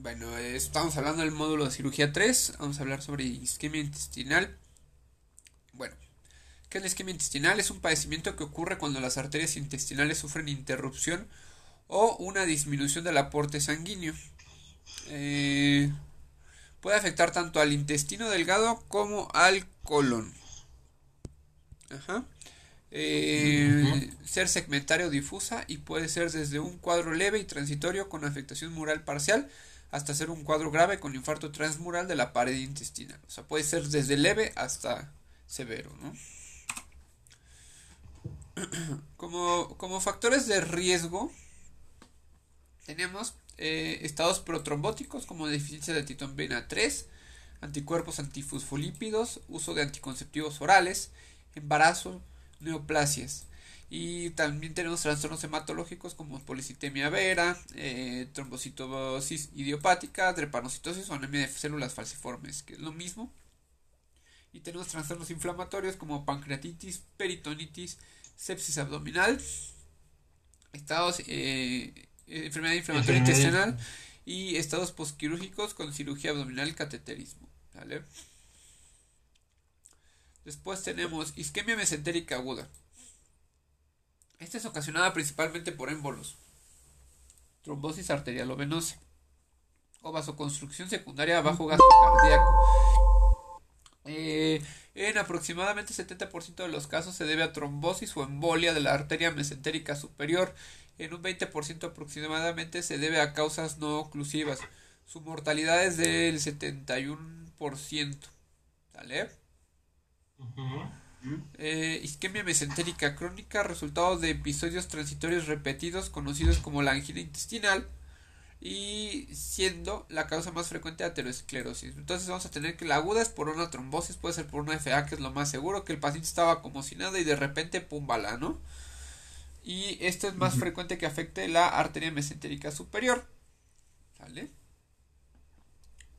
Bueno, estamos hablando del módulo de cirugía 3. Vamos a hablar sobre isquemia intestinal. Bueno, ¿qué es la isquemia intestinal? Es un padecimiento que ocurre cuando las arterias intestinales sufren interrupción o una disminución del aporte sanguíneo. Eh, puede afectar tanto al intestino delgado como al colon. Ajá. Eh, ser segmentario difusa y puede ser desde un cuadro leve y transitorio con afectación mural parcial hasta ser un cuadro grave con infarto transmural de la pared intestinal. O sea, puede ser desde leve hasta severo, ¿no? Como, como factores de riesgo tenemos eh, estados protrombóticos como deficiencia de titonvena 3, anticuerpos antifosfolípidos, uso de anticonceptivos orales, embarazo, neoplasias. Y también tenemos trastornos hematológicos como policitemia vera, eh, trombocitosis idiopática, drepanocitosis o anemia de células falciformes, que es lo mismo. Y tenemos trastornos inflamatorios como pancreatitis, peritonitis, sepsis abdominal, estados, eh, enfermedad inflamatoria intestinal y estados posquirúrgicos con cirugía abdominal y cateterismo. Después tenemos isquemia mesentérica aguda. Esta es ocasionada principalmente por émbolos, trombosis arterial o venosa o vasoconstrucción secundaria bajo gasto cardíaco. Eh, en aproximadamente 70% de los casos se debe a trombosis o embolia de la arteria mesentérica superior. En un 20% aproximadamente se debe a causas no oclusivas. Su mortalidad es del 71%. ¿Sale? Eh, isquemia mesentérica crónica, resultado de episodios transitorios repetidos conocidos como la angina intestinal y siendo la causa más frecuente de aterosclerosis. Entonces vamos a tener que la aguda es por una trombosis, puede ser por una FA, que es lo más seguro, que el paciente estaba como si nada y de repente pum bala, ¿no? Y esto es más frecuente que afecte la arteria mesentérica superior. ¿Sale?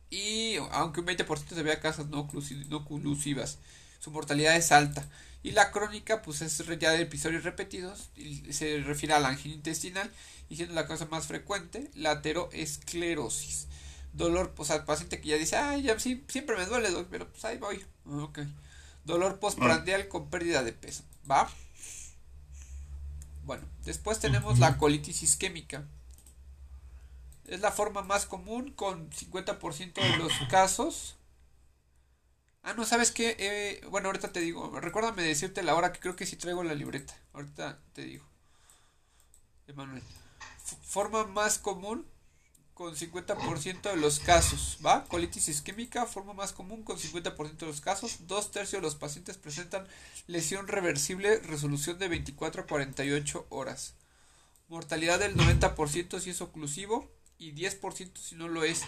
Y aunque un 20% se vea causas no, no oclusivas su mortalidad es alta. Y la crónica, pues es ya de episodios repetidos, y se refiere a la angina intestinal, y siendo la causa más frecuente, la ateroesclerosis. Dolor, o sea, paciente que ya dice, ay, ya sí, siempre me duele, pero pues ahí voy. Ok. Dolor postprandial con pérdida de peso. ¿Va? Bueno, después tenemos la colitis isquémica. Es la forma más común con 50% de los casos Ah, no, ¿sabes qué? Eh, bueno, ahorita te digo. Recuérdame decirte la hora que creo que sí traigo la libreta. Ahorita te digo. Emanuel. forma más común con 50% de los casos, ¿va? Colitis isquémica, forma más común con 50% de los casos. Dos tercios de los pacientes presentan lesión reversible, resolución de 24 a 48 horas. Mortalidad del 90% si es oclusivo y 10% si no lo es.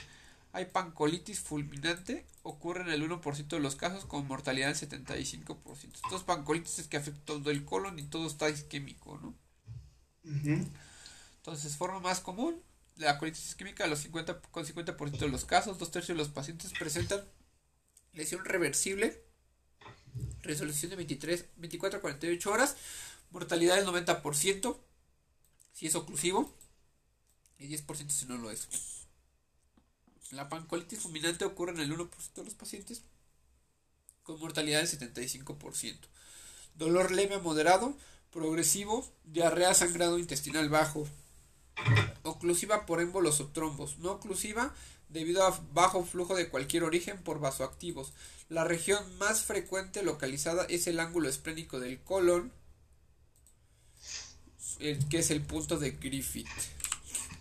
Hay pancolitis fulminante, ocurre en el 1% de los casos con mortalidad del 75%. Estos pancolitis es que afecta todo el colon y todo está isquémico, ¿no? Entonces, forma más común, la colitis isquémica los 50, con 50% de los casos, dos tercios de los pacientes presentan lesión reversible, resolución de 23, 24 a 48 horas, mortalidad del 90% si es oclusivo y 10% si no lo es. La pancolitis fulminante ocurre en el 1% de los pacientes con mortalidad del 75%. Dolor leve a moderado, progresivo, diarrea sangrado intestinal bajo, oclusiva por émbolos o trombos, no oclusiva debido a bajo flujo de cualquier origen por vasoactivos. La región más frecuente localizada es el ángulo esplénico del colon, que es el punto de Griffith.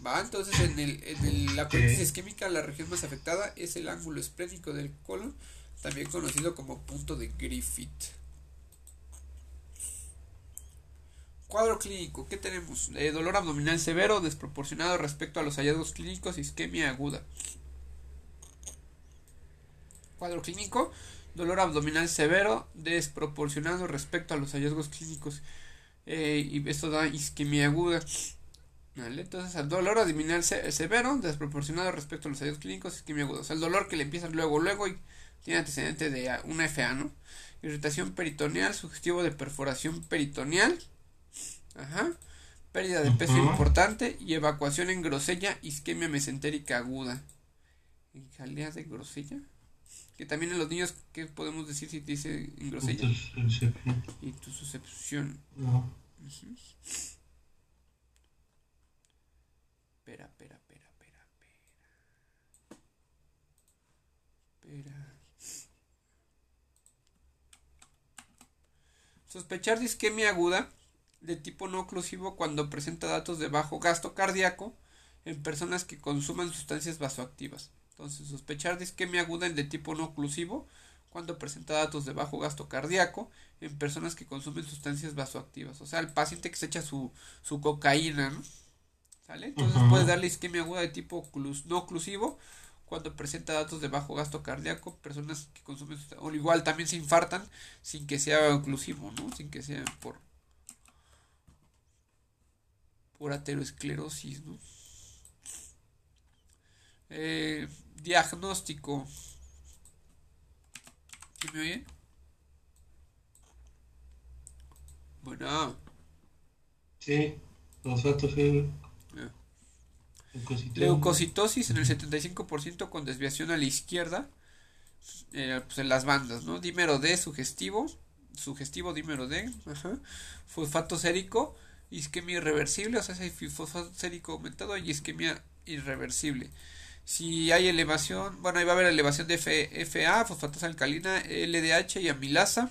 ¿Va? Entonces, en, el, en la colitis isquémica, la región más afectada es el ángulo esplénico del colon, también conocido como punto de Griffith. Cuadro clínico, ¿qué tenemos? Eh, dolor abdominal severo, desproporcionado respecto a los hallazgos clínicos, isquemia aguda. Cuadro clínico, dolor abdominal severo, desproporcionado respecto a los hallazgos clínicos. Eh, y esto da isquemia aguda. Entonces, el dolor abdominal severo, desproporcionado respecto a los hallazgos clínicos, isquemia aguda. O sea, el dolor que le empieza luego, luego y tiene antecedente de una FA, ¿no? Irritación peritoneal, sugestivo de perforación peritoneal. Ajá. Pérdida de peso importante y evacuación en grosella, isquemia mesentérica aguda. En jalea de grosella. Que también en los niños, ¿qué podemos decir si te dice en grosella? Y tu suscepción. No. Espera, espera, espera, espera, espera. Sospechar de isquemia aguda de tipo no oclusivo cuando presenta datos de bajo gasto cardíaco en personas que consuman sustancias vasoactivas. Entonces, sospechar de isquemia aguda de tipo no oclusivo cuando presenta datos de bajo gasto cardíaco en personas que consumen sustancias vasoactivas. O sea, el paciente que se echa su, su cocaína, ¿no? ¿Sale? Entonces puede darle isquemia aguda de tipo no oclusivo cuando presenta datos de bajo gasto cardíaco, personas que consumen o igual también se infartan sin que sea oclusivo, ¿no? Sin que sea por por aterosclerosis, ¿no? Eh, diagnóstico. ¿Sí me oye? Bueno. Sí, los datos eh. Leucocitosis en el 75% con desviación a la izquierda. Eh, pues en las bandas, ¿no? Dímero D sugestivo. Sugestivo dímero D. Ajá. Fosfato sérico. Isquemia irreversible. O sea, si hay fosfato sérico aumentado y isquemia irreversible. Si hay elevación, bueno, ahí va a haber elevación de FA, fosfatasa alcalina, LDH y amilasa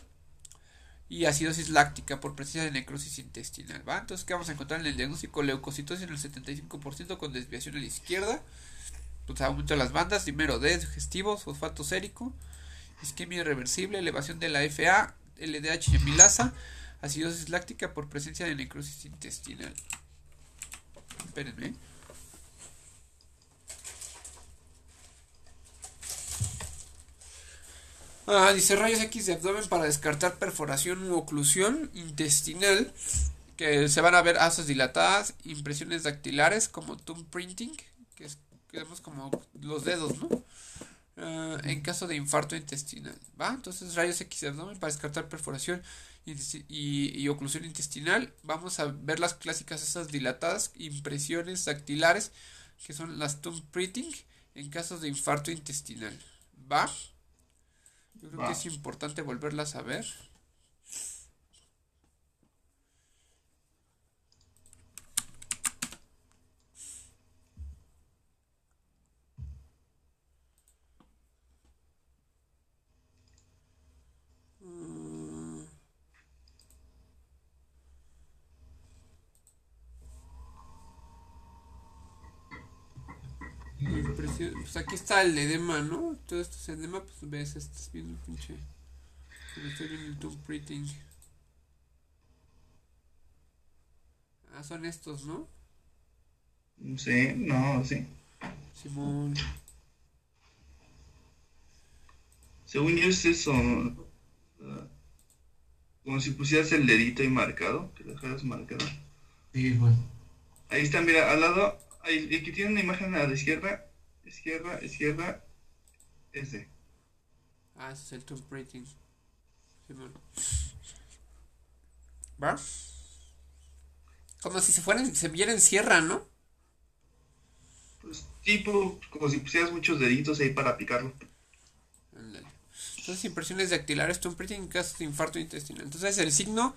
y acidosis láctica por presencia de necrosis intestinal. Entonces, ¿qué vamos a encontrar en el diagnóstico? Leucocitosis en el 75% con desviación a la izquierda. Pues aumento de las bandas, primero D, digestivo, fosfato sérico, isquemia irreversible, elevación de la FA, LDH y amilasa, acidosis láctica por presencia de necrosis intestinal. Espérenme. Ah, dice rayos X de abdomen para descartar perforación u oclusión intestinal. Que se van a ver asas dilatadas, impresiones dactilares como thumb printing, que es como los dedos, ¿no? Ah, en caso de infarto intestinal, ¿va? Entonces rayos X de abdomen para descartar perforación y, oclusión intestinal. Vamos a ver las clásicas asas dilatadas, impresiones dactilares, que son las thumb printing, en casos de infarto intestinal, ¿va? Yo creo que es importante volverlas a ver. Mm. Pues aquí está el edema, ¿no? Todo esto es edema, pues ves, estás viendo el pinche. estoy viendo el tube printing. Ah, son estos, ¿no? Sí, no, sí. Simón. Según yo es eso. como si pusieras el dedito ahí marcado, que lo dejaras marcado. Sí, bueno. Ahí está, mira, al lado, ahí, aquí tiene una imagen a la izquierda, izquierda, izquierda, ese. Ah, ese es el tube printing. Simón. ¿Va? Como si se fueran, se vieran sierra, ¿no? Pues tipo, como si pusieras muchos deditos ahí para picarlo. Entonces, impresiones dactilares, tube printing en caso de infarto intestinal. Entonces, el signo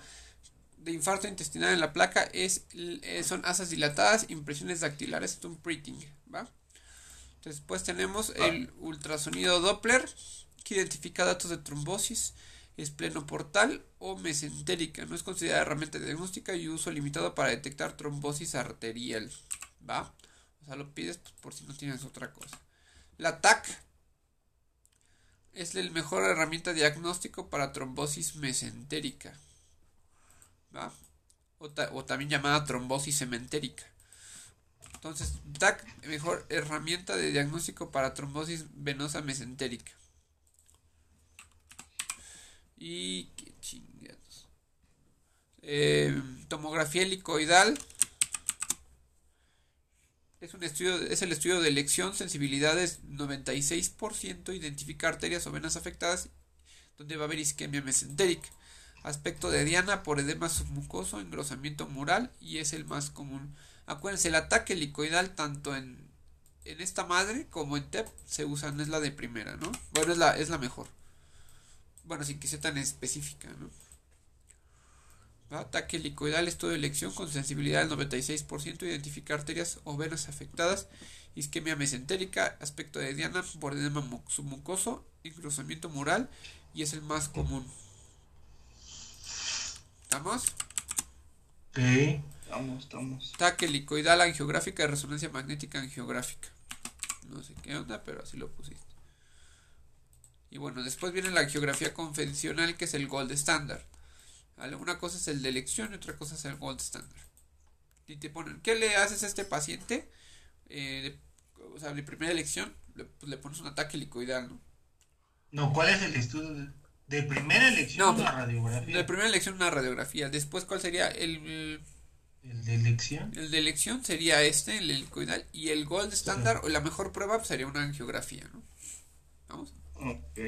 de infarto intestinal en la placa es, eh, son asas dilatadas, impresiones dactilares, tube printing, ¿va? Después tenemos ah. el ultrasonido Doppler, que identifica datos de trombosis esplenoportal o mesentérica. No es considerada herramienta diagnóstica y uso limitado para detectar trombosis arterial. ¿Va? O sea, lo pides pues, por si no tienes otra cosa. La TAC es la mejor herramienta diagnóstico para trombosis mesentérica. ¿Va? O, o también llamada trombosis cementérica. Entonces, TAC, mejor herramienta de diagnóstico para trombosis venosa mesentérica. Y qué chingados. Eh, tomografía helicoidal. Es, un estudio, es el estudio de elección, sensibilidades 96%, identifica arterias o venas afectadas, donde va a haber isquemia mesentérica. Aspecto de diana por edema submucoso, engrosamiento mural y es el más común. Acuérdense, el ataque helicoidal tanto en en esta madre, como en TEP, se usan, es la de primera, ¿no? Bueno, es la, es la mejor. Bueno, sin que sea tan específica, ¿no? Ataque helicoidal, estudio de elección con sensibilidad del 96%, identificar arterias o venas afectadas, isquemia mesentérica, aspecto de diana, bordedema submucoso, encruzamiento mural y es el más común. ¿Estamos? Ok. Estamos, estamos. Ataque helicoidal, angiográfica, resonancia magnética angiográfica. No sé qué onda, pero así lo pusiste. Y bueno, después viene la angiografía convencional, que es el gold standard. Una cosa es el de elección y otra cosa es el gold standard. Y te ponen, ¿qué le haces a este paciente? Eh, o sea, de primera elección, le, pues, le, pones un ataque helicoidal, ¿no? No, ¿cuál es el estudio de, primera elección? una radiografía. De primera elección, una radiografía. Después, ¿cuál sería el, el de elección? El de elección sería este, el helicoidal. Y el gold standard, o la mejor prueba, pues, sería una angiografía, ¿no? Vamos. Ok.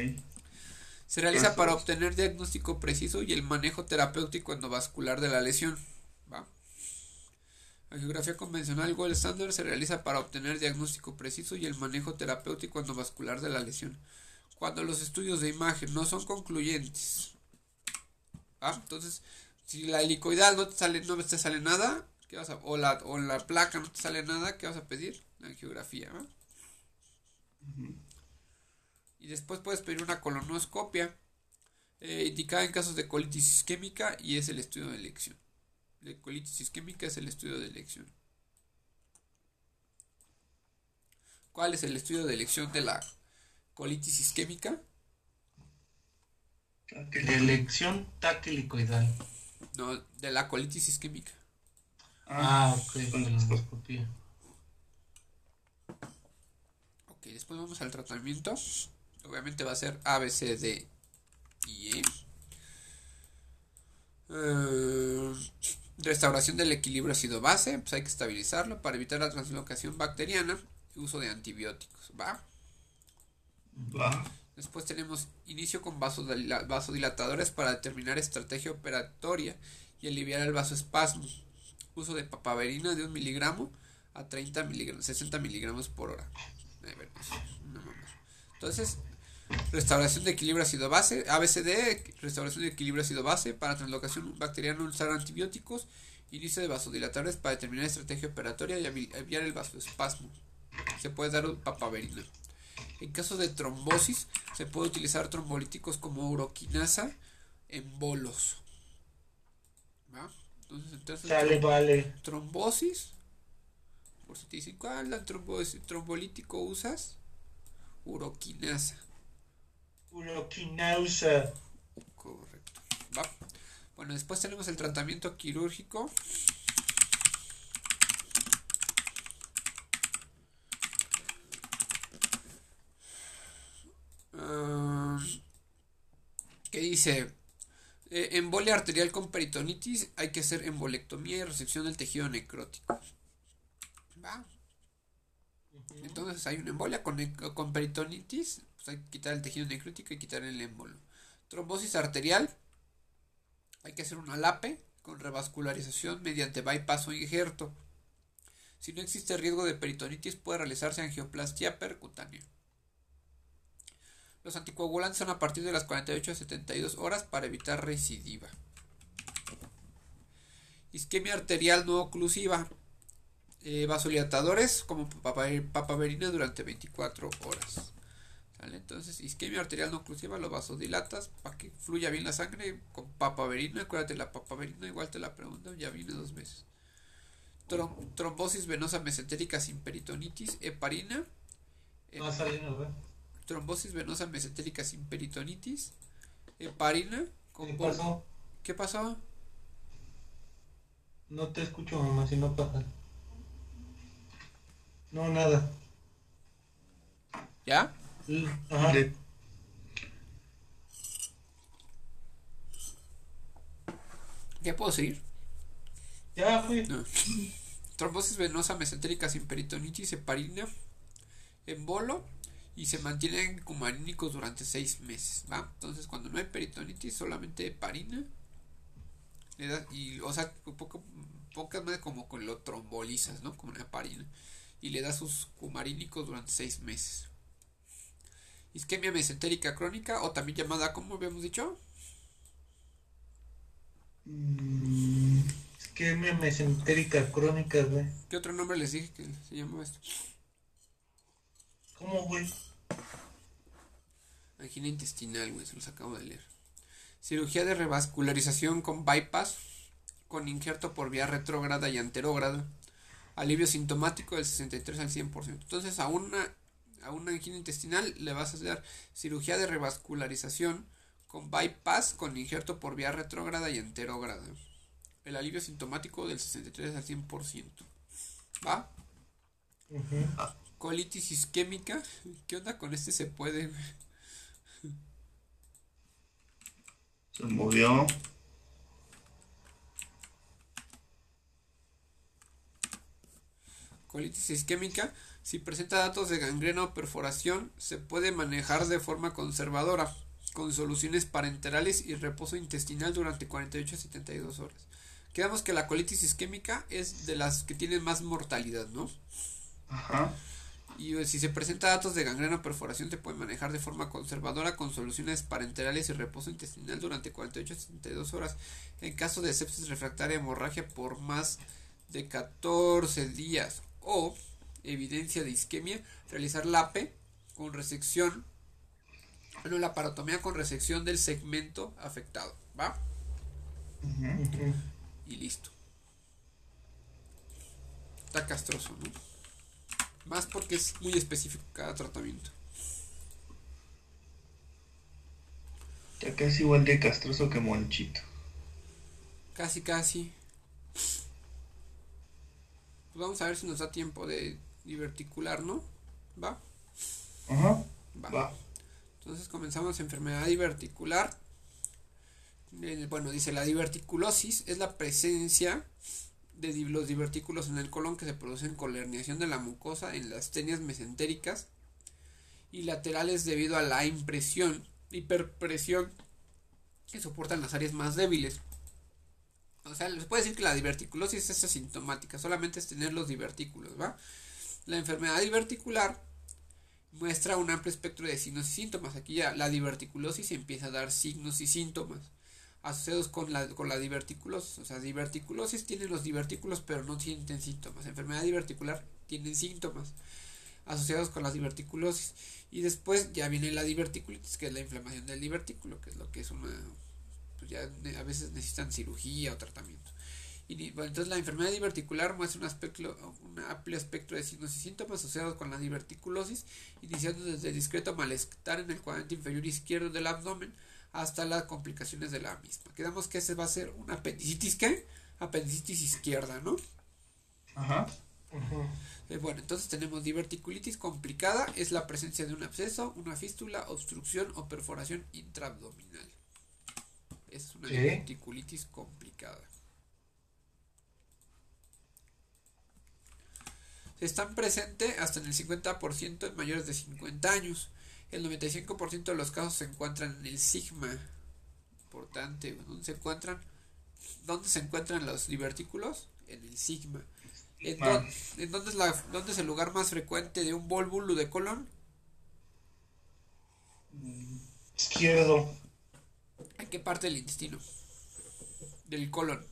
Se realiza para obtener diagnóstico preciso y el manejo terapéutico endovascular de la lesión. ¿va? La geografía convencional Gold Standard se realiza para obtener diagnóstico preciso y el manejo terapéutico endovascular de la lesión. Cuando los estudios de imagen no son concluyentes. Entonces, si la helicoidal no te sale, no te sale nada, ¿qué vas a, o, la, o la placa no te sale nada, ¿qué vas a pedir? La geografía. Y después puedes pedir una colonoscopia eh, indicada en casos de colitis isquémica y es el estudio de elección. La colitis isquémica es el estudio de elección. ¿Cuál es el estudio de elección de la colitis isquémica? De elección taquilicoidal. No, de la colitis isquémica. Ah, ok, colonoscopia. Ok, después vamos al tratamiento. Obviamente va a ser A, B, C, D y E. Eh, restauración del equilibrio ácido-base, pues hay que estabilizarlo para evitar la translocación bacteriana y uso de antibióticos, ¿va? Va. Después tenemos inicio con vasodilatadores para determinar estrategia operatoria y aliviar el vasoespasmo. Uso de papaverina de 1 miligramo a 30 miligramos, 60 miligramos por hora. Entonces, Restauración de equilibrio ácido base, ABCD, restauración de equilibrio ácido base para translocación bacteriana usar antibióticos, inicio de vasodilatadores para determinar estrategia operatoria y aliviar el vasoespasmo. Se puede dar papaverina. En caso de trombosis, se puede utilizar trombolíticos como uroquinasa en bolos. ¿Va? Entonces, entonces Dale, vale. trombosis. Por si te dicen, ¿cuál trombolítico usas? Uroquinasa. Uroquinasa. Correcto. Va. Bueno, después tenemos el tratamiento quirúrgico. Dice? Eh, embolia arterial con peritonitis. Hay que hacer embolectomía y resección del tejido necrótico. ¿Va? Entonces hay una embolia con, con peritonitis hay que quitar el tejido necrótico y quitar el émbolo. Trombosis arterial. Hay que hacer una LAPE con revascularización mediante bypass o injerto. Si no existe riesgo de peritonitis, puede realizarse angioplastia percutánea. Los anticoagulantes son a partir de las 48 a 72 horas para evitar recidiva. Isquemia arterial no oclusiva. Eh, vasodilatadores como papaverina durante 24 horas. Entonces, isquemia arterial no oclusiva, lo vasodilatas para que fluya bien la sangre con papaverina. Acuérdate, la papaverina igual te la pregunto, ya viene dos veces. trombosis venosa mesentérica sin peritonitis, heparina. Trombosis venosa mesentérica sin peritonitis, heparina. Con ¿Qué pasó? ¿Qué pasó? No te escucho, mamá, si no pasa. No, nada. ¿Ya? Ajá. ¿Ya puedo seguir? Ya fui. Trombosis venosa mesentérica sin peritonitis, heparina, embolo y se mantienen cumarínicos durante seis meses, ¿va? Entonces cuando no hay peritonitis, solamente heparina, le das, y, o sea, poco, pocas más como con lo trombolizas, ¿no? Como una heparina. y le da sus cumarínicos durante seis meses. Isquemia mesentérica crónica o también llamada, ¿cómo habíamos dicho? Mm, isquemia mesentérica crónica, güey. ¿Qué otro nombre les dije que se llamaba esto? ¿Cómo, güey? Angina intestinal, güey, se los acabo de leer. Cirugía de revascularización con bypass, con injerto por vía retrógrada y anterógrada. Alivio sintomático del 63 al 100%. Entonces, a una, a una angina intestinal le vas a hacer cirugía de revascularización con bypass, con injerto por vía retrógrada y anterógrada. El alivio sintomático del 63 al 100%. ¿Va? Colitis isquémica. ¿Qué onda con este? Se puede, Se movió. Colitis isquémica. Si presenta datos de gangrena o perforación, se puede manejar de forma conservadora, con soluciones parenterales y reposo intestinal durante 48 a 72 horas. Quedamos que la colitis isquémica es de las que tienen más mortalidad, ¿no? Ajá. Y eh, si se presenta datos de gangrena o perforación, se puede manejar de forma conservadora con soluciones parenterales y reposo intestinal durante 48 a 72 horas. En caso de sepsis refractaria hemorragia por más de 14 días o evidencia de isquemia, realizar LAPE con resección, bueno, la parotomía con resección del segmento afectado, ¿va? Y listo. Está castroso, ¿no? Más porque es muy específico cada tratamiento. Ya casi igual de castroso que Monchito. Casi, casi. Pues vamos a ver si nos da tiempo de diverticular, ¿no? ¿Va? Ajá. Va. Va. Entonces comenzamos enfermedad diverticular. Eh, Bueno, dice la diverticulosis es la presencia de los divertículos en el colon que se producen con la herniación de la mucosa en las tenias mesentéricas y laterales debido a la impresión, hiperpresión que soportan las áreas más débiles. O sea, les puede decir que la diverticulosis es asintomática, solamente es tener los divertículos, ¿va? La enfermedad diverticular muestra un amplio espectro de signos y síntomas. Aquí ya la diverticulosis empieza a dar signos y síntomas asociados con la, con diverticulosis. O sea, diverticulosis tienen los divertículos pero no sienten síntomas. Enfermedad diverticular tienen síntomas asociados con la diverticulosis. Y después ya viene la diverticulitis, que es la inflamación del divertículo, que es lo que es una... Pues ya a veces necesitan cirugía o tratamiento. Y bueno, entonces la enfermedad diverticular muestra un, aspecto, un amplio espectro de signos y síntomas asociados con la diverticulosis, iniciando desde discreto malestar en el cuadrante inferior izquierdo del abdomen hasta las complicaciones de la misma. Quedamos que ese va a ser una apendicitis, ¿qué? Apendicitis izquierda, ¿no? Ajá. Eh, bueno, entonces tenemos diverticulitis complicada, es la presencia de un absceso, una fístula, obstrucción o perforación intraabdominal. Es una Sí. diverticulitis complicada. Están presentes hasta en el 50% en mayores de 50 años. El 95% de los casos se encuentran en el sigma. Importante, ¿dónde se encuentran? ¿Dónde se encuentran los divertículos? En el sigma. ¿En, dónde, en dónde es la, dónde es el lugar más frecuente de un volvulo de colon? Izquierdo. ¿En qué parte del intestino? Del colon,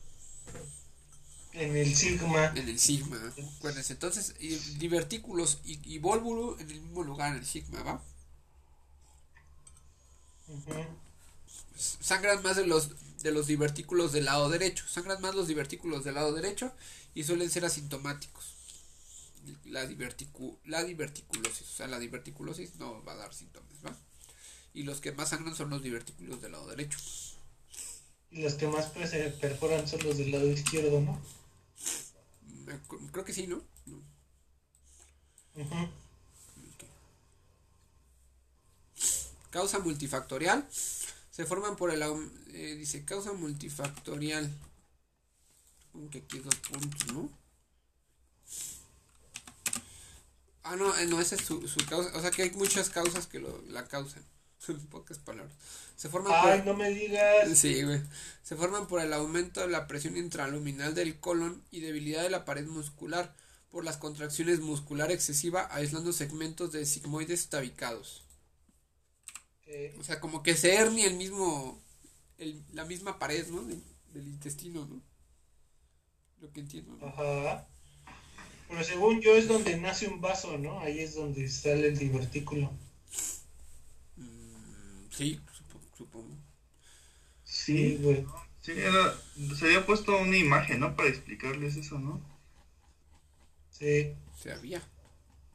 En el sigma. en el sigma. Acuérdense, entonces, divertículos y, y volvulo en el mismo lugar, en el sigma, ¿va? Sangran más de los de los divertículos del lado derecho. Sangran más los divertículos del lado derecho y suelen ser asintomáticos. La, diverticu, la diverticulosis, o sea, la diverticulosis no va a dar síntomas, ¿va? Y los que más sangran son los divertículos del lado derecho. Y los que más se perforan son los del lado izquierdo, ¿no? Acu- Creo que sí, ¿no? Causa multifactorial. Se forman por el... eh, dice causa multifactorial. Supongo que aquí dos puntos, ¿no? Ah, no, eh, no, esa es su, su causa. O sea que hay muchas causas que lo, la causan. En pocas palabras. Se forman Ay, por... no me digas. Sí, güey. Se forman por el aumento de la presión intraluminal del colon y debilidad de la pared muscular, por las contracciones muscular excesiva aislando segmentos de sigmoides tabicados. Ok. O sea, como que se hernia el mismo, el- la misma pared, ¿no? Del, del intestino, ¿no? Lo que entiendo, ¿no? Ajá. Pero según yo es donde nace un vaso, ¿no? Ahí es donde sale el divertículo. Mm, sí, supo- supongo. Sí, güey. Sí, era, se había puesto una imagen, ¿no? Para explicarles eso, ¿no? Sí. Se había.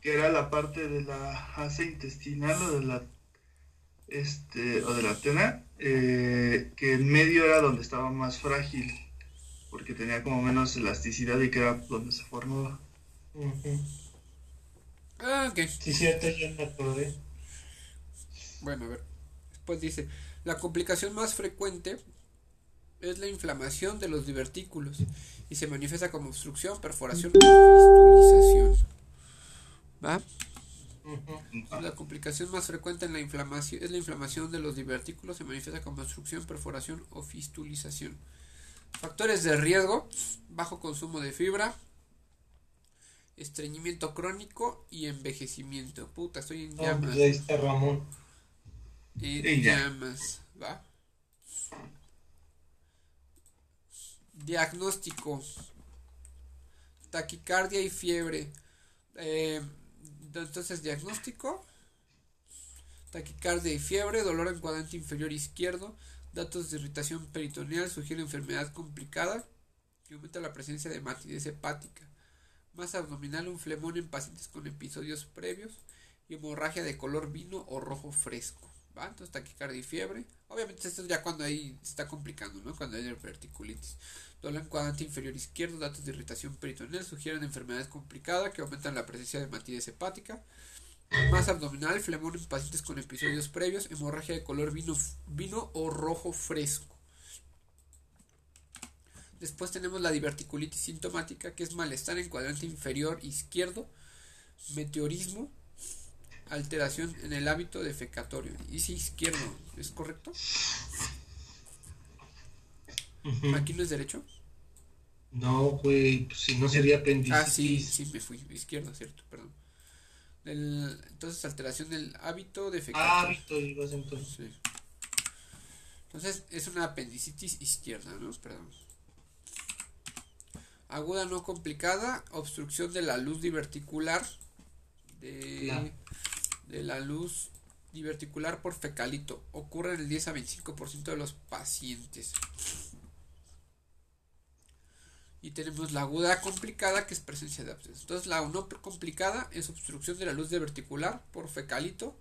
Que era la parte de la asa intestinal o de la, este, o de la tena, eh, que en medio era donde estaba más frágil, porque tenía como menos elasticidad y que era donde se formaba. Ujú. Ah, ok. Sí, cierto, ya me acordé. Bueno, a ver. Después dice, la complicación más frecuente es la inflamación de los divertículos y se manifiesta como obstrucción, perforación fistulización. ¿Va? La complicación más frecuente en la inflamación es la inflamación de los divertículos, se manifiesta como obstrucción, perforación o fistulización. Factores de riesgo: bajo consumo de fibra, estreñimiento crónico y envejecimiento. Puta, estoy en No, llamas. pues ahí está Ramón. En Y ya. llamas, ¿va? Diagnóstico. Taquicardia y fiebre. Eh, entonces, diagnóstico. Taquicardia y fiebre, dolor en cuadrante inferior izquierdo, datos de irritación peritoneal, sugiere enfermedad complicada y aumenta la presencia de matidez hepática. Masa abdominal, un flemón en pacientes con episodios previos y hemorragia de color vino o rojo fresco. Entonces taquicardia y fiebre. Obviamente esto es ya cuando ahí está complicando, ¿no? Cuando hay diverticulitis. Dolor en cuadrante inferior izquierdo, datos de irritación peritoneal sugieren enfermedad complicada que aumentan la presencia de matidez hepática. Masa abdominal, flemón en pacientes con episodios previos, hemorragia de color vino, vino o rojo fresco. Después tenemos la diverticulitis sintomática, que es malestar en cuadrante inferior izquierdo, meteorismo, alteración en el hábito defecatorio. Dice izquierdo, ¿es correcto? Aquí no es derecho. No, güey, pues si no sería apendicitis. Ah, sí, sí, me fui. Izquierdo, cierto, perdón. Entonces, alteración del hábito defecatorio. Hábito, ibas entonces. Sí. Entonces es una apendicitis izquierda, ¿no? Perdón. Aguda no complicada, obstrucción de la luz diverticular. De. De la luz diverticular por fecalito. Ocurre en el 10 a 25% de los pacientes. Y tenemos la aguda complicada que es presencia de abscesos. Entonces la no complicada es obstrucción de la luz diverticular por fecalito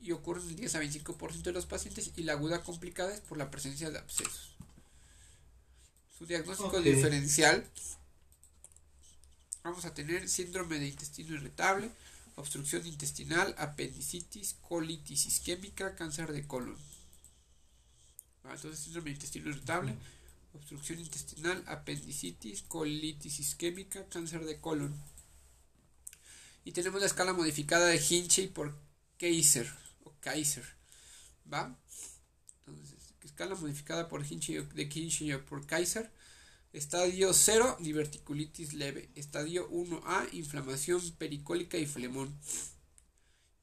y ocurre en el 10 a 25% de los pacientes y la aguda complicada es por la presencia de abscesos. Su diagnóstico diferencial vamos a tener síndrome de intestino irritable, obstrucción intestinal, apendicitis, colitis isquémica, cáncer de colon. Ah, Entonces síndrome intestino irritable, obstrucción intestinal, apendicitis, colitis isquémica, cáncer de colon. Y tenemos la escala modificada de Hinchey por Kaiser o Kaiser, ¿va? Entonces, escala modificada por Hinchey o- de Hinchey o por Kaiser. Estadio 0, diverticulitis leve. Estadio 1A, inflamación pericólica y flemón.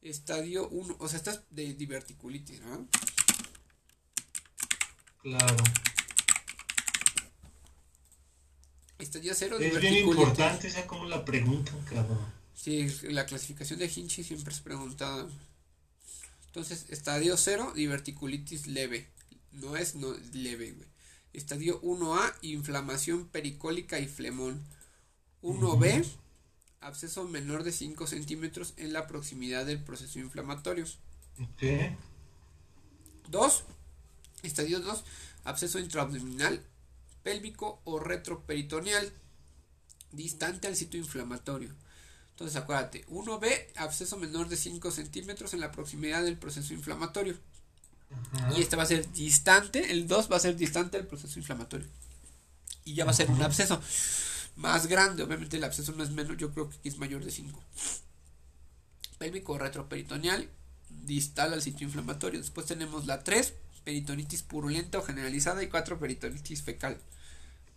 Estadio 1, o sea, esta es de diverticulitis, ¿no? Claro. Estadio 0, Es bien diverticulitis. importante esa como la pregunta, cabrón. Sí, la clasificación de Hinchey siempre es preguntada. Entonces, estadio 0, diverticulitis leve. No es no es leve, güey. Estadio 1A, inflamación pericólica y flemón. 1B, absceso menor de 5 centímetros en la proximidad del proceso inflamatorio. Ok. 2. Estadio 2. Absceso intraabdominal, pélvico o retroperitoneal. Distante al sitio inflamatorio. Entonces acuérdate. 1B. Absceso menor de 5 centímetros en la proximidad del proceso inflamatorio. Ajá. Y este va a ser distante. El 2 va a ser distante del proceso inflamatorio. Y ya va a ser un absceso más grande. Obviamente el absceso no es menos. Yo creo que aquí es mayor de 5. Pélvico retroperitoneal. Distal al sitio inflamatorio. Después tenemos la 3. Peritonitis purulenta o generalizada. Y 4. Peritonitis fecal.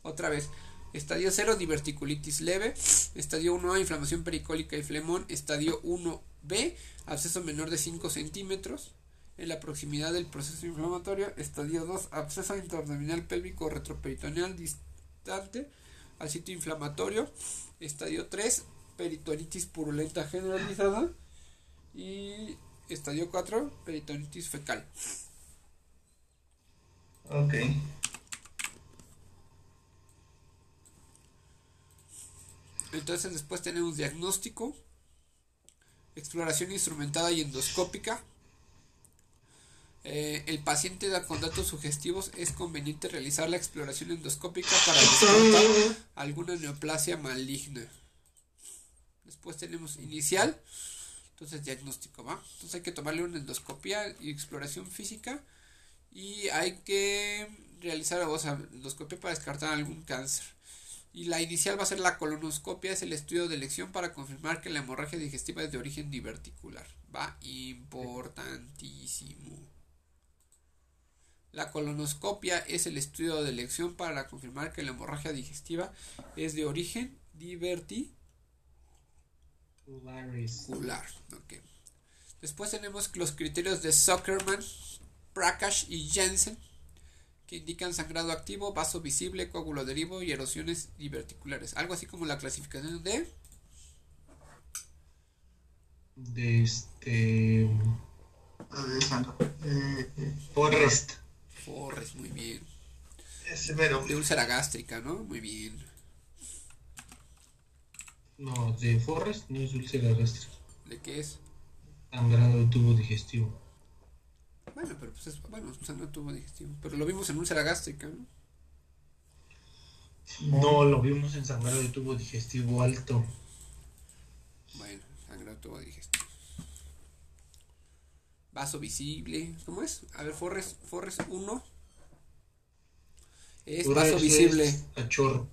Otra vez. Estadio 0, diverticulitis leve. Estadio 1A, inflamación pericólica y flemón. Estadio 1B, absceso menor de 5 centímetros en la proximidad del proceso inflamatorio. Estadio 2, absceso interabdominal pélvico retroperitoneal distante al sitio inflamatorio. Estadio 3, peritonitis purulenta generalizada. Y estadio 4, peritonitis fecal. Ok. Entonces después tenemos diagnóstico, exploración instrumentada y endoscópica. Eh, el paciente da- con datos sugestivos es conveniente realizar la exploración endoscópica para descartar alguna neoplasia maligna. Después tenemos inicial, entonces diagnóstico, ¿va? Entonces hay que tomarle una endoscopia y exploración física y hay que realizar o sea, endoscopia para descartar algún cáncer. Y la inicial va a ser la colonoscopia, es el estudio de elección para confirmar que la hemorragia digestiva es de origen diverticular. Va importantísimo. La colonoscopia es el estudio de elección para confirmar que la hemorragia digestiva es de origen diverticular. Después tenemos los criterios de Zuckerman, Prakash y Jensen que indican sangrado activo, vaso visible, coágulo derivo y erosiones diverticulares. Algo así como la clasificación de De este. A ver. Eh, eh, Forrest. Forres, muy bien. ese mero. De úlcera gástrica, ¿no? Muy bien. No, de Forrest no es úlcera gástrica. ¿De qué es? Sangrado del tubo digestivo. Bueno, pero pues es, bueno, o sea, no tuvo digestivo. Pero lo vimos en úlcera gástrica, ¿no? No, lo vimos en sangrado del tubo digestivo alto. Bueno, sangrado tuvo digestivo. Vaso visible, ¿cómo es? A ver, Forres, Forres 1. Es vaso visible. es A chorro.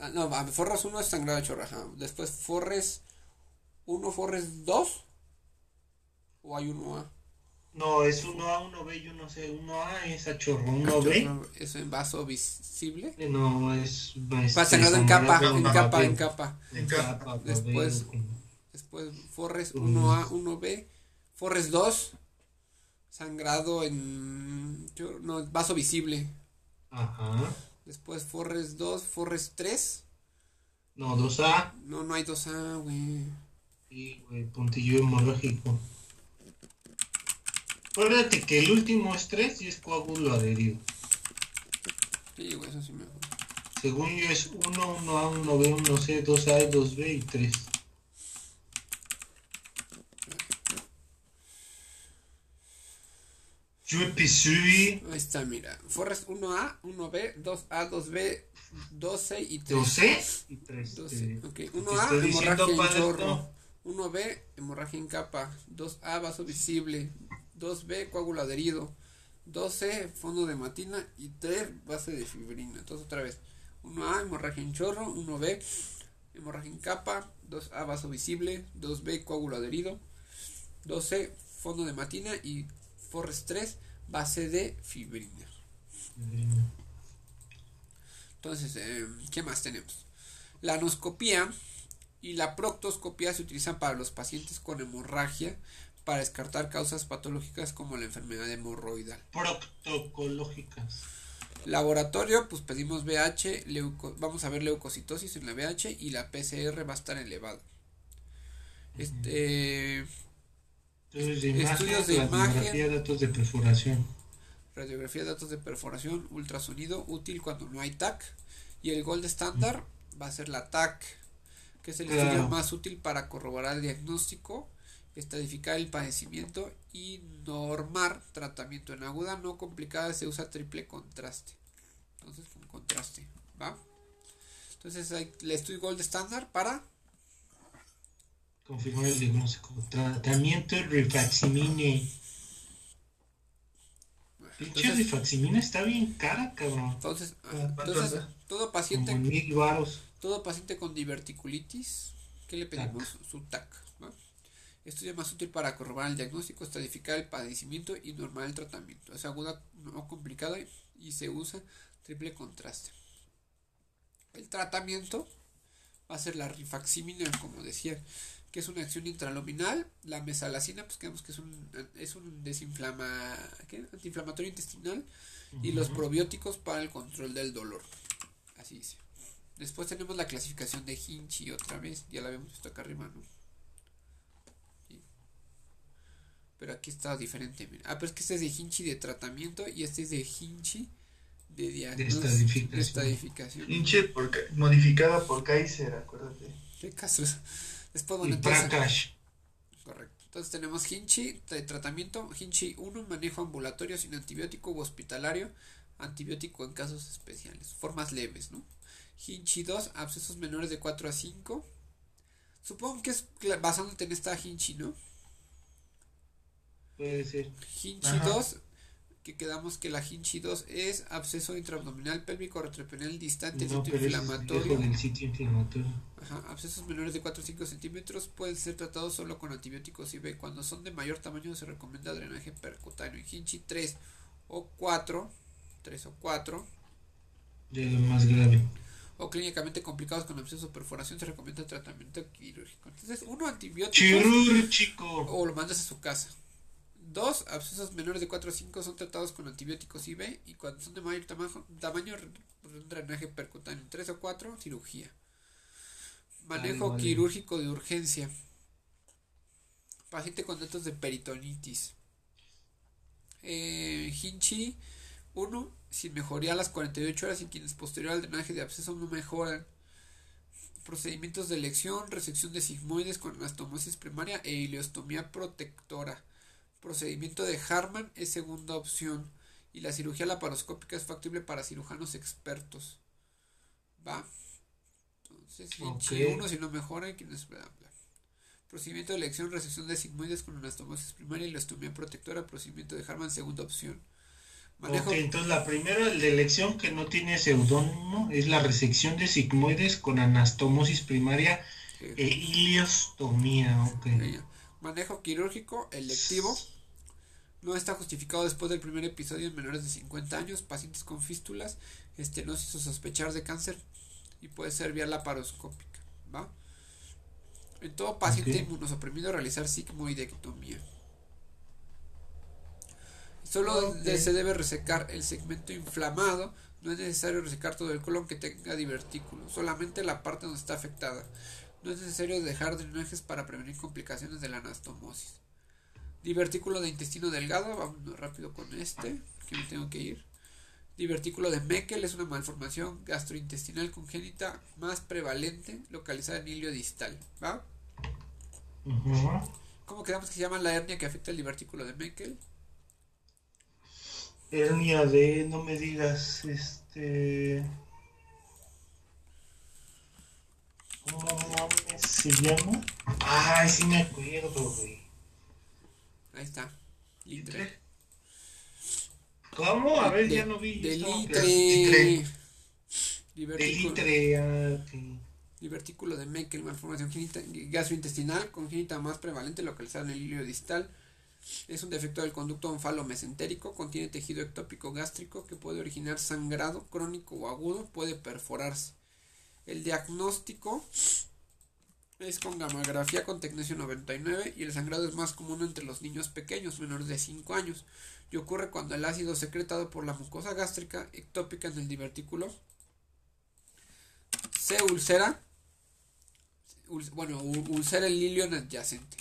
Ah, No, a- Forres 1 es sangrado de chorro, ajá. Después Forres 1, Forres 2. ¿O hay 1A? No, es 1A, 1B y 1C. 1A es a chorro. 1B. Eso en vaso visible. eh, No, es. Va sangrado en capa, en capa, en capa. En capa. Después- Después Forres 1A, 1B. Forres 2. Sangrado en. No, vaso visible. Ajá. Después Forres 2, Forres 3. No, 2A. No, no hay 2A, güey. Y, güey, puntillo hemorrágico. Acuérdate que el último es 3 y es coágulo adherido. Sí, güey, eso sí me acuerdo. Según yo es 1, 1A, 1B, 1C, 2A, 2B y 3. Yo episui Ahí está, mira. Forres 1A, 1B, 2A, 2B, 12 y 3. 12 y 3. 12. Ok, te 1A, estoy diciendo, hemorragia en padre, chorro. no. 1B, hemorragia en capa. 2A, vaso visible. 2B, coágulo adherido. 12, fondo de matina. Y 3, base de fibrina. Entonces, otra vez. 1A, hemorragia en chorro. 1B, hemorragia en capa. 2A, vaso visible. 2B, coágulo adherido. 12, fondo de matina. Y Forres 3, base de fibrina. Entonces, eh, ¿qué más tenemos? La anoscopía y la proctoscopía se utilizan para los pacientes con hemorragia para descartar causas patológicas como la enfermedad hemorroidal. Proctocológicas. Laboratorio, pues pedimos VH, leuco- vamos a ver leucocitosis en la VH y la PCR va a estar elevada. Este, Estudios de imagen, Estudios de imagen. datos de perforación. radiografía, datos de perforación, ultrasonido, útil cuando no hay TAC. Y el gold estándar va a ser la TAC, que es el Claro. estudio más útil para corroborar el diagnóstico, estadificar el padecimiento y normar tratamiento. En aguda no complicada se usa triple contraste. Entonces, con contraste, ¿va? Entonces, el estudio gold estándar para Confirmar el diagnóstico. Tratamiento rifaximine. Pinche rifaximina está bien cara, cabrón. Entonces, ah, ¿Cuánto entonces todo Como paciente mil varos. Todo paciente con diverticulitis, ¿qué le pedimos? Su TAC. ¿va? Estudio más útil para corroborar el diagnóstico, estadificar el padecimiento y normar el tratamiento. Es aguda, no complicada y se usa triple contraste. El tratamiento va a ser la rifaximina, como decía, que es una acción intraluminal. La mesalacina, pues creemos que es un, es un desinflama, ¿qué? antiinflamatorio intestinal. Y los probióticos para el control del dolor. Así dice. Después tenemos la clasificación de Hinchi otra vez. Ya la habíamos visto acá arriba, ¿no? Sí. Pero aquí está diferente. Mira. Ah, pero es que este es de Hinchi de tratamiento y este es de Hinchi de diagnóstico. De estadificación. De estadificación. Hinche por, modificada por Kaiser, acuérdate. ¿Qué casos? Después, bueno, Y entonces. Prakash. Correcto. Entonces tenemos Hinchi de tratamiento. Hinchi 1, manejo ambulatorio sin antibiótico u hospitalario. Antibiótico en casos especiales. Formas leves, ¿no? Hinchi 2, abscesos menores de 4 a 5. Supongo que es basándote en esta Hinchi, ¿no? Puede ser. Hinchi Ajá. 2, que quedamos que la Hinchi 2 es absceso intraabdominal pélvico retropeneal distante, No, sitio inflamatorio. del sitio inflamatorio. Ajá, abscesos menores de 4 o 5 centímetros pueden ser tratados solo con antibióticos IV. Cuando son de mayor tamaño se recomienda drenaje percutáneo. En Hinchi 3 o 4, 3 o 4, Ya lo más grave. o clínicamente complicados con absceso o perforación se recomienda tratamiento quirúrgico. Entonces, uno antibióticos Chirúrgico. o lo mandas a su casa. Dos, abscesos menores de 4 o 5 son tratados con antibióticos IV y cuando son de mayor tamaño, tamaño un drenaje percutáneo. 3 o 4, cirugía. Manejo Vale, vale. quirúrgico de urgencia. Paciente con datos de peritonitis. Eh, Hinchi 1, sin mejoría a las 48 horas y quienes posterior al drenaje de absceso no mejoran. Procedimientos de elección, resección de sigmoides con anastomosis primaria e ileostomía protectora. Procedimiento de Harman es segunda opción y la cirugía laparoscópica es factible para cirujanos expertos. ¿Va? Entonces, Hinchi Ok. 1 si no mejora, quienes bla, bla. Procedimiento de elección, resección de sigmoides con anastomosis primaria y ileostomía protectora. Procedimiento de Harman, segunda opción. Manejo Ok, entonces la primera de elección que no tiene seudónimo es la resección de sigmoides con anastomosis primaria e iliostomía. Ok. Manejo quirúrgico electivo. No está justificado después del primer episodio en menores de 50 años, pacientes con fístulas, estenosis o sospechar de cáncer y puede ser vía laparoscópica. ¿va? En todo paciente Ok. inmunosuprimido realizar sigmoidectomía. Solo se debe resecar el segmento inflamado. No es necesario resecar todo el colon que tenga divertículo, solamente la parte donde está afectada. No es necesario dejar drenajes para prevenir complicaciones de la anastomosis. Divertículo de intestino delgado, vamos rápido con este, que me tengo que ir. Divertículo de Meckel es una malformación gastrointestinal congénita más prevalente, localizada en ilio distal. ¿Va? ¿Cómo quedamos que se llama la hernia que afecta el divertículo de Meckel? Hernia de, no me digas, este... ¿Cómo mames se llama? Ay, sí me acuerdo, güey. Ahí está. Litre. ¿Cómo? A ver, De- ya no vi. De litre. Litre, ah, ok. divertículo de Meckel, malformación genita- gastrointestinal congénita más prevalente localizada en el ilio distal. Es un defecto del conducto onfalo-mesentérico, contiene tejido ectópico gástrico que puede originar sangrado crónico o agudo, puede perforarse. El diagnóstico es con gamografía con tecnesio 99 y el sangrado es más común entre los niños pequeños, menores de 5 años, y ocurre cuando el ácido secretado por la mucosa gástrica ectópica en el divertículo se ulcera, ul- bueno, ulcera el ilio adyacente.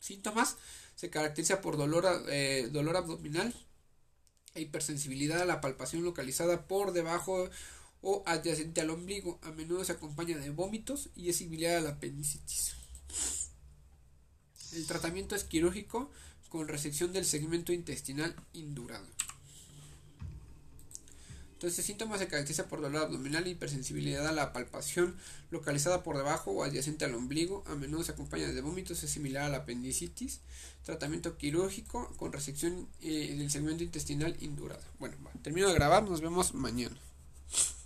Síntomas se caracteriza por dolor, eh, dolor abdominal hipersensibilidad a la palpación localizada por debajo o adyacente al ombligo. A menudo se acompaña de vómitos y es similar a la apendicitis. El tratamiento es quirúrgico con resección del segmento intestinal indurado. Entonces, síntomas se caracteriza por dolor abdominal hipersensibilidad a la palpación localizada por debajo o adyacente al ombligo. A menudo se acompaña de vómitos, es similar a la apendicitis. Tratamiento quirúrgico con resección eh, del segmento intestinal indurado. Bueno, termino de grabar, nos vemos mañana.